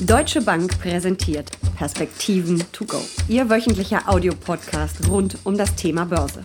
Deutsche Bank präsentiert Perspektiven to go. Ihr wöchentlicher Audiopodcast rund um das Thema Börse.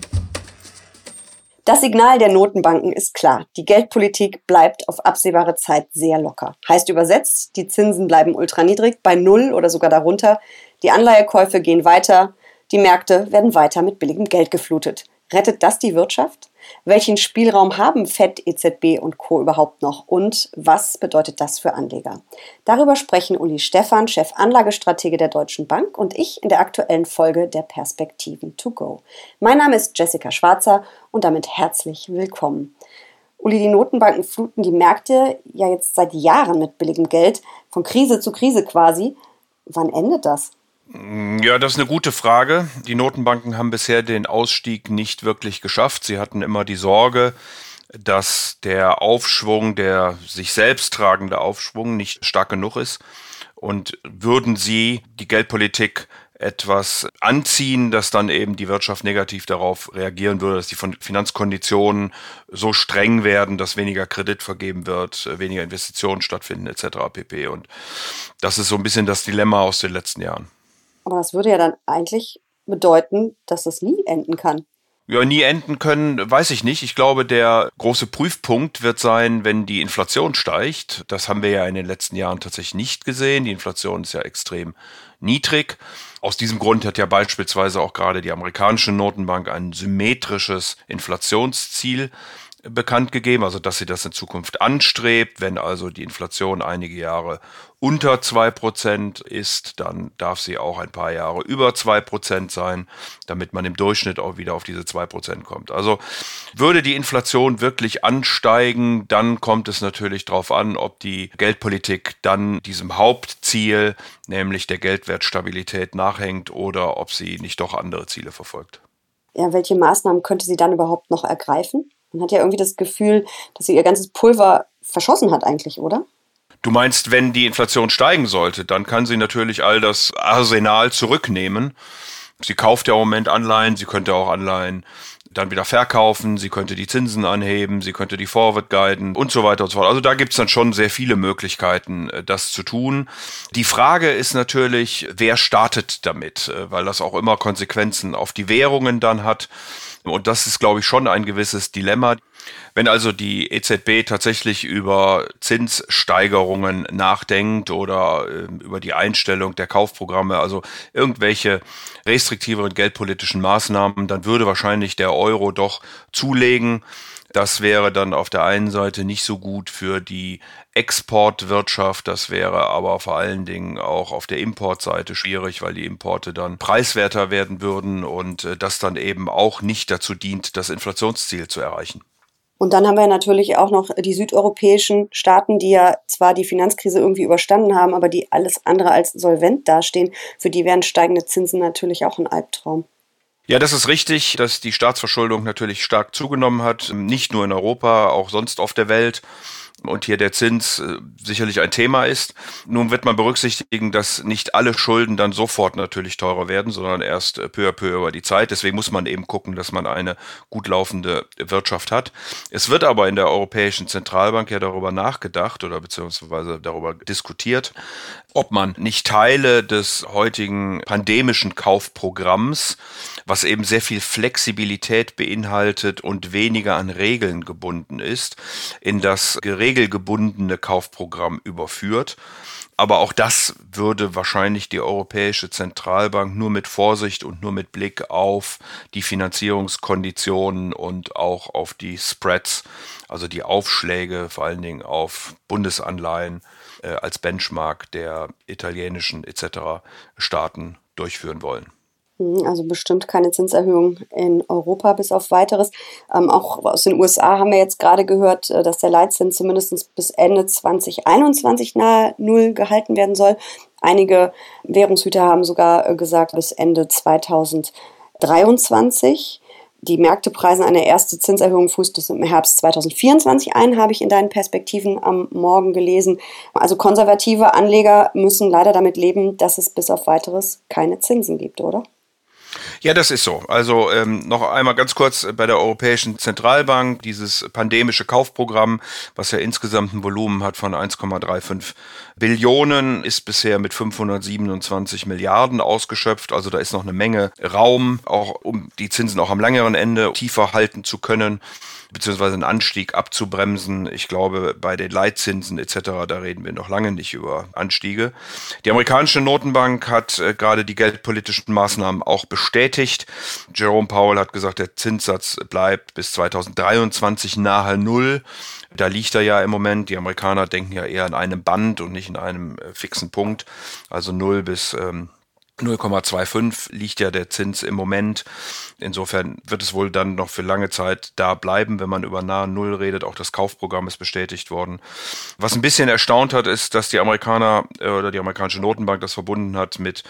Das Signal der Notenbanken ist klar. Die Geldpolitik bleibt auf absehbare Zeit sehr locker. Heißt übersetzt, die Zinsen bleiben ultraniedrig, bei Null oder sogar darunter. Die Anleihekäufe gehen weiter. Die Märkte werden weiter mit billigem Geld geflutet. Rettet das die Wirtschaft? Welchen Spielraum haben FED, EZB und Co. überhaupt noch? Und was bedeutet das für Anleger? Darüber sprechen Uli Stephan, Chef Anlagestratege der Deutschen Bank und ich in der aktuellen Folge der Perspektiven to go. Mein Name ist Jessica Schwarzer und damit herzlich willkommen. Uli, die Notenbanken fluten die Märkte ja jetzt seit Jahren mit billigem Geld, von Krise zu Krise quasi. Wann endet das? Ja, das ist eine gute Frage. Die Notenbanken haben bisher den Ausstieg nicht wirklich geschafft. Sie hatten immer die Sorge, dass der Aufschwung, der sich selbst tragende Aufschwung nicht stark genug ist. Und würden sie die Geldpolitik etwas anziehen, dass dann eben die Wirtschaft negativ darauf reagieren würde, dass die Finanzkonditionen so streng werden, dass weniger Kredit vergeben wird, weniger Investitionen stattfinden etc. pp. Und das ist so ein bisschen das Dilemma aus den letzten Jahren. Aber das würde ja dann eigentlich bedeuten, dass es nie enden kann. Ja, nie enden können, weiß ich nicht. Ich glaube, der große Prüfpunkt wird sein, wenn die Inflation steigt. Das haben wir ja in den letzten Jahren tatsächlich nicht gesehen. Die Inflation ist ja extrem niedrig. Aus diesem Grund hat ja beispielsweise auch gerade die amerikanische Notenbank ein symmetrisches Inflationsziel bekannt gegeben, also dass sie das in Zukunft anstrebt. Wenn also die Inflation einige Jahre unter zwei Prozent ist, dann darf sie auch ein paar Jahre über zwei Prozent sein, damit man im Durchschnitt auch wieder auf diese zwei Prozent kommt. Also würde die Inflation wirklich ansteigen, dann kommt es natürlich darauf an, ob die Geldpolitik dann diesem Hauptziel, nämlich der Geldwertstabilität, nachhängt oder ob sie nicht doch andere Ziele verfolgt. Ja, welche Maßnahmen könnte sie dann überhaupt noch ergreifen? Man hat ja irgendwie das Gefühl, dass sie ihr ganzes Pulver verschossen hat eigentlich, oder? Du meinst, wenn die Inflation steigen sollte, dann kann sie natürlich all das Arsenal zurücknehmen. Sie kauft ja im Moment Anleihen, sie könnte auch Anleihen dann wieder verkaufen, sie könnte die Zinsen anheben, sie könnte die Forward guiden und so weiter und so fort. Also da gibt's dann schon sehr viele Möglichkeiten, äh, das zu tun. Die Frage ist natürlich, wer startet damit, äh, weil das auch immer Konsequenzen auf die Währungen dann hat. Und das ist, glaube ich, schon ein gewisses Dilemma. Wenn also die EZB tatsächlich über Zinssteigerungen nachdenkt oder äh, über die Einstellung der Kaufprogramme, also irgendwelche restriktiveren geldpolitischen Maßnahmen, dann würde wahrscheinlich der Euro doch zulegen. Das wäre dann auf der einen Seite nicht so gut für die Exportwirtschaft, das wäre aber vor allen Dingen auch auf der Importseite schwierig, weil die Importe dann preiswerter werden würden und äh, das dann eben auch nicht dazu dient, das Inflationsziel zu erreichen. Und dann haben wir natürlich auch noch die südeuropäischen Staaten, die ja zwar die Finanzkrise irgendwie überstanden haben, aber die alles andere als solvent dastehen. Für die wären steigende Zinsen natürlich auch ein Albtraum. Ja, das ist richtig, dass die Staatsverschuldung natürlich stark zugenommen hat, nicht nur in Europa, auch sonst auf der Welt und hier der Zins äh, sicherlich ein Thema ist. Nun wird man berücksichtigen, dass nicht alle Schulden dann sofort natürlich teurer werden, sondern erst äh, peu à peu über die Zeit. Deswegen muss man eben gucken, dass man eine gut laufende Wirtschaft hat. Es wird aber in der Europäischen Zentralbank ja darüber nachgedacht oder beziehungsweise darüber diskutiert, ob man nicht Teile des heutigen pandemischen Kaufprogramms, was eben sehr viel Flexibilität beinhaltet und weniger an Regeln gebunden ist, in das regelgebundene Kaufprogramm überführt. Aber auch das würde wahrscheinlich die Europäische Zentralbank nur mit Vorsicht und nur mit Blick auf die Finanzierungskonditionen und auch auf die Spreads, also die Aufschläge vor allen Dingen auf Bundesanleihen äh, als Benchmark der italienischen etc. Staaten durchführen wollen. Mhm, also bestimmt keine Zinserhöhung in Europa bis auf weiteres. Ähm, auch aus den USA haben wir jetzt gerade gehört, äh, dass der Leitzins zumindest bis Ende 2021 nahe Null gehalten werden soll. Einige Währungshüter haben sogar äh, gesagt bis Ende 2023. Die Märkte preisen eine erste Zinserhöhung frühestens im Herbst 2024 ein, habe ich in deinen Perspektiven am Morgen gelesen. Also konservative Anleger müssen leider damit leben, dass es bis auf weiteres keine Zinsen gibt, oder? Ja, das ist so. Also ähm, noch einmal ganz kurz bei der Europäischen Zentralbank, dieses pandemische Kaufprogramm, was ja insgesamt ein Volumen hat von 1,35 Billionen, ist bisher mit 527 Milliarden ausgeschöpft. Also da ist noch eine Menge Raum, auch um die Zinsen auch am längeren Ende tiefer halten zu können beziehungsweise einen Anstieg abzubremsen. Ich glaube, bei den Leitzinsen etc., da reden wir noch lange nicht über Anstiege. Die amerikanische Notenbank hat äh, gerade die geldpolitischen Maßnahmen auch bestätigt. Jerome Powell hat gesagt, der Zinssatz bleibt bis 2023 nahe Null. Da liegt er ja im Moment. Die Amerikaner denken ja eher an einem Band und nicht in einem äh, fixen Punkt. Also Null bis ähm, 0,25 liegt ja der Zins im Moment. Insofern wird es wohl dann noch für lange Zeit da bleiben, wenn man über nahe Null redet. Auch das Kaufprogramm ist bestätigt worden. Was ein bisschen erstaunt hat, ist, dass die Amerikaner äh, oder die amerikanische Notenbank das verbunden hat mit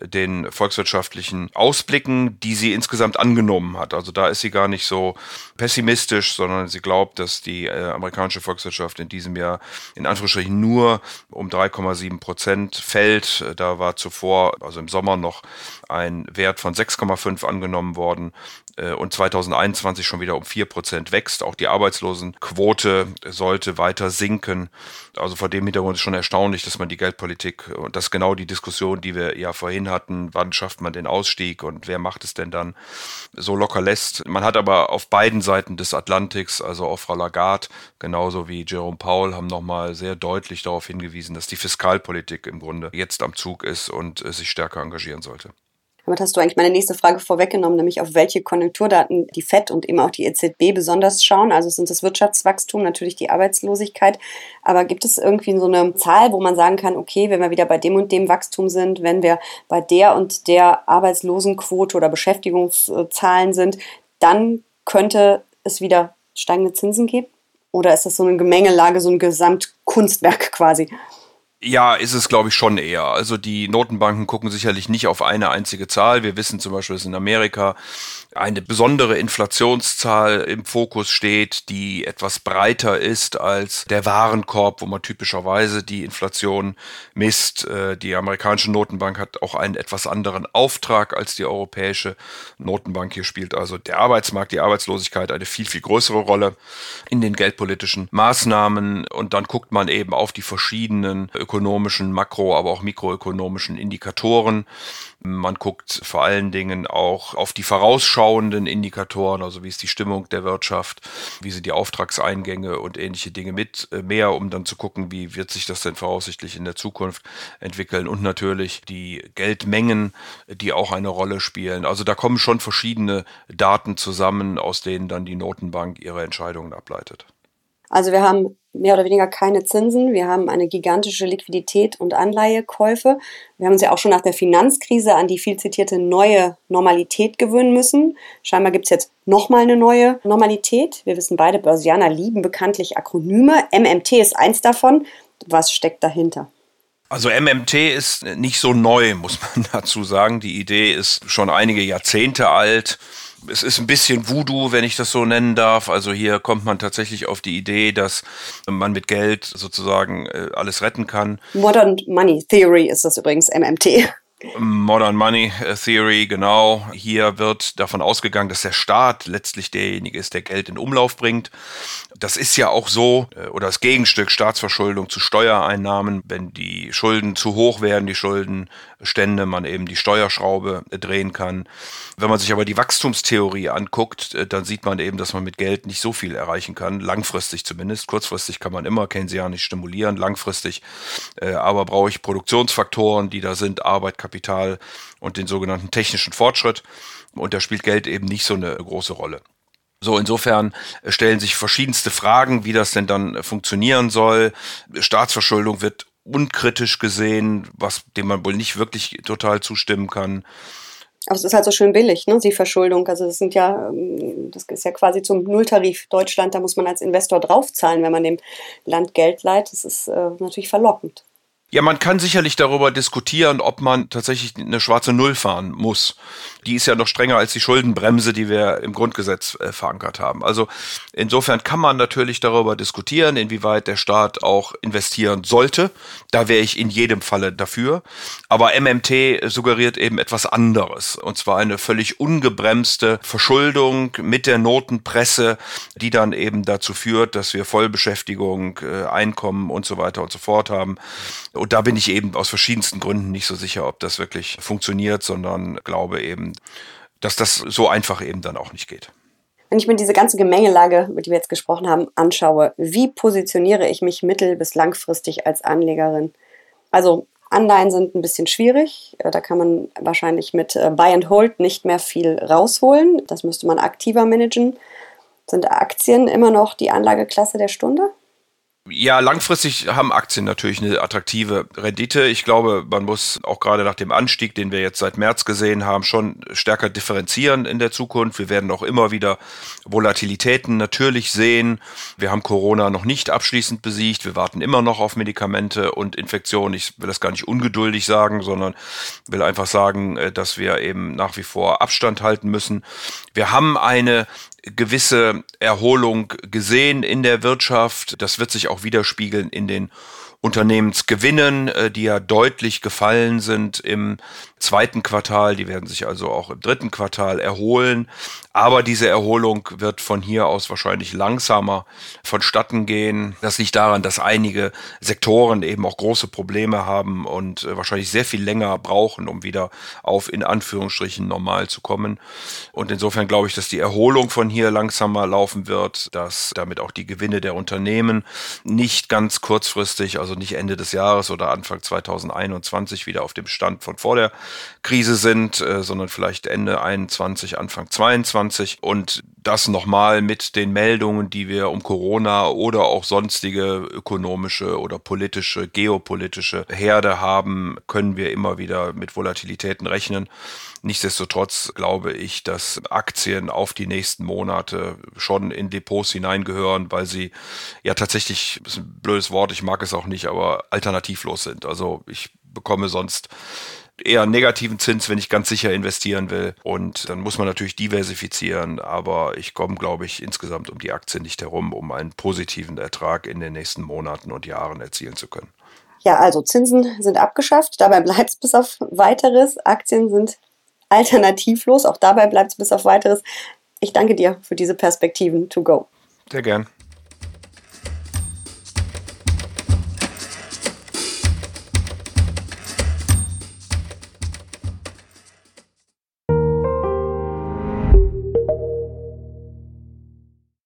den volkswirtschaftlichen Ausblicken, die sie insgesamt angenommen hat. Also da ist sie gar nicht so pessimistisch, sondern sie glaubt, dass die äh, amerikanische Volkswirtschaft in diesem Jahr in Anführungsstrichen nur um 3,7 Prozent fällt. Da war zuvor, also im Sommer noch ein Wert von 6,5 angenommen worden äh, und 2021 schon wieder um 4 Prozent wächst. Auch die Arbeitslosenquote sollte weiter sinken. Also vor dem Hintergrund ist schon erstaunlich, dass man die Geldpolitik und das genau die Diskussion, die wir ja vorhin hatten, wann schafft man den Ausstieg und wer macht es denn dann, so locker lässt. Man hat aber auf beiden Seiten des Atlantiks, also auch Frau Lagarde genauso wie Jerome Powell, haben nochmal sehr deutlich darauf hingewiesen, dass die Fiskalpolitik im Grunde jetzt am Zug ist und äh, sich stärker engagieren sollte. Damit hast du eigentlich meine nächste Frage vorweggenommen, nämlich auf welche Konjunkturdaten die FED und eben auch die EZB besonders schauen. Also sind das Wirtschaftswachstum, natürlich die Arbeitslosigkeit. Aber gibt es irgendwie so eine Zahl, wo man sagen kann, okay, wenn wir wieder bei dem und dem Wachstum sind, wenn wir bei der und der Arbeitslosenquote oder Beschäftigungszahlen sind, dann könnte es wieder steigende Zinsen geben? Oder ist das so eine Gemengelage, so ein Gesamtkunstwerk quasi? Ja, ist es, glaube ich, schon eher. Also die Notenbanken gucken sicherlich nicht auf eine einzige Zahl. Wir wissen zum Beispiel, dass in Amerika eine besondere Inflationszahl im Fokus steht, die etwas breiter ist als der Warenkorb, wo man typischerweise die Inflation misst. Äh, die amerikanische Notenbank hat auch einen etwas anderen Auftrag als die europäische Notenbank. Hier spielt also der Arbeitsmarkt, die Arbeitslosigkeit eine viel, viel größere Rolle in den geldpolitischen Maßnahmen. Und dann guckt man eben auf die verschiedenen ökonomischen, makro, aber auch mikroökonomischen Indikatoren. Man guckt vor allen Dingen auch auf die vorausschauenden Indikatoren, also wie ist die Stimmung der Wirtschaft, wie sind die Auftragseingänge und ähnliche Dinge mit äh, mehr, um dann zu gucken, wie wird sich das denn voraussichtlich in der Zukunft entwickeln und natürlich die Geldmengen, die auch eine Rolle spielen. Also da kommen schon verschiedene Daten zusammen, aus denen dann die Notenbank ihre Entscheidungen ableitet. Also wir haben mehr oder weniger keine Zinsen. Wir haben eine gigantische Liquidität und Anleihekäufe. Wir haben uns ja auch schon nach der Finanzkrise an die viel zitierte neue Normalität gewöhnen müssen. Scheinbar gibt es jetzt nochmal eine neue Normalität. Wir wissen beide, Börsianer lieben bekanntlich Akronyme. MMT ist eins davon. Was steckt dahinter? Also MMT ist nicht so neu, muss man dazu sagen. Die Idee ist schon einige Jahrzehnte alt es ist ein bisschen Voodoo, wenn ich das so nennen darf. Also hier kommt man tatsächlich auf die Idee, dass man mit Geld sozusagen äh, alles retten kann. Modern Money Theory ist das übrigens MMT. Modern Money Theory, genau. Hier wird davon ausgegangen, dass der Staat letztlich derjenige ist, der Geld in Umlauf bringt. Das ist ja auch so, äh, oder das Gegenstück Staatsverschuldung zu Steuereinnahmen, wenn die Schulden zu hoch werden, die Schuldenstände, man eben die Steuerschraube drehen kann. Wenn man sich aber die Wachstumstheorie anguckt, äh, dann sieht man eben, dass man mit Geld nicht so viel erreichen kann, langfristig zumindest. Kurzfristig kann man immer keynesianisch stimulieren, langfristig äh, aber brauche ich Produktionsfaktoren, die da sind, Arbeit, Kapital und den sogenannten technischen Fortschritt. Und da spielt Geld eben nicht so eine große Rolle. So, insofern äh, stellen sich verschiedenste Fragen, wie das denn dann äh, funktionieren soll. Staatsverschuldung wird unkritisch gesehen, was dem man wohl nicht wirklich total zustimmen kann. Aber es ist halt so schön billig, ne, die Verschuldung. Also das sind ja, ähm, das ist ja quasi zum Nulltarif Deutschland, da muss man als Investor draufzahlen, wenn man dem Land Geld leiht. Das ist äh, natürlich verlockend. Ja, man kann sicherlich darüber diskutieren, ob man tatsächlich eine schwarze Null fahren muss. Die ist ja noch strenger als die Schuldenbremse, die wir im Grundgesetz äh, verankert haben. Also insofern kann man natürlich darüber diskutieren, inwieweit der Staat auch investieren sollte. Da wäre ich in jedem Falle dafür. Aber MMT suggeriert eben etwas anderes. Und zwar eine völlig ungebremste Verschuldung mit der Notenpresse, die dann eben dazu führt, dass wir Vollbeschäftigung, äh, Einkommen und so weiter und so fort haben. Und da bin ich eben aus verschiedensten Gründen nicht so sicher, ob das wirklich funktioniert, sondern glaube eben, dass das so einfach eben dann auch nicht geht. Wenn ich mir diese ganze Gemengelage, über die wir jetzt gesprochen haben, anschaue, wie positioniere ich mich mittel- bis langfristig als Anlegerin? Also Anleihen sind ein bisschen schwierig. Äh, da kann man wahrscheinlich mit äh, Buy and Hold nicht mehr viel rausholen. Das müsste man aktiver managen. Sind Aktien immer noch die Anlageklasse der Stunde? Ja, langfristig haben Aktien natürlich eine attraktive Rendite. Ich glaube, man muss auch gerade nach dem Anstieg, den wir jetzt seit März gesehen haben, schon stärker differenzieren in der Zukunft. Wir werden auch immer wieder Volatilitäten natürlich sehen. Wir haben Corona noch nicht abschließend besiegt. Wir warten immer noch auf Medikamente und Infektionen. Ich will das gar nicht ungeduldig sagen, sondern will einfach sagen, äh, dass wir eben nach wie vor Abstand halten müssen. Wir haben eine gewisse Erholung gesehen in der Wirtschaft. Das wird sich auch widerspiegeln in den Unternehmensgewinnen, äh, die ja deutlich gefallen sind im zweiten Quartal. Die werden sich also auch im dritten Quartal erholen. Aber diese Erholung wird von hier aus wahrscheinlich langsamer vonstatten gehen. Das liegt daran, dass einige Sektoren eben auch große Probleme haben und äh, wahrscheinlich sehr viel länger brauchen, um wieder auf in Anführungsstrichen normal zu kommen. Und insofern glaube ich, dass die Erholung von hier langsamer laufen wird, dass damit auch die Gewinne der Unternehmen nicht ganz kurzfristig, also nicht Ende des Jahres oder Anfang 2021 wieder auf dem Stand von vor der Krise sind, äh, sondern vielleicht Ende 21, Anfang 22 und das nochmal mit den Meldungen, die wir um Corona oder auch sonstige ökonomische oder politische, geopolitische Herde haben, können wir immer wieder mit Volatilitäten rechnen. Nichtsdestotrotz glaube ich, dass Aktien auf die nächsten Monate schon in Depots hineingehören, weil sie ja tatsächlich, ist ein blödes Wort, ich mag es auch nicht, aber alternativlos sind. Also ich bekomme sonst eher negativen Zins, wenn ich ganz sicher investieren will. Und dann muss man natürlich diversifizieren. Aber ich komme, glaube ich, insgesamt um die Aktie nicht herum, um einen positiven Ertrag in den nächsten Monaten und Jahren erzielen zu können. Ja, also Zinsen sind abgeschafft. Dabei bleibt es bis auf weiteres. Aktien sind alternativlos. Auch dabei bleibt es bis auf weiteres. Ich danke dir für diese Perspektiven to go. Sehr gern.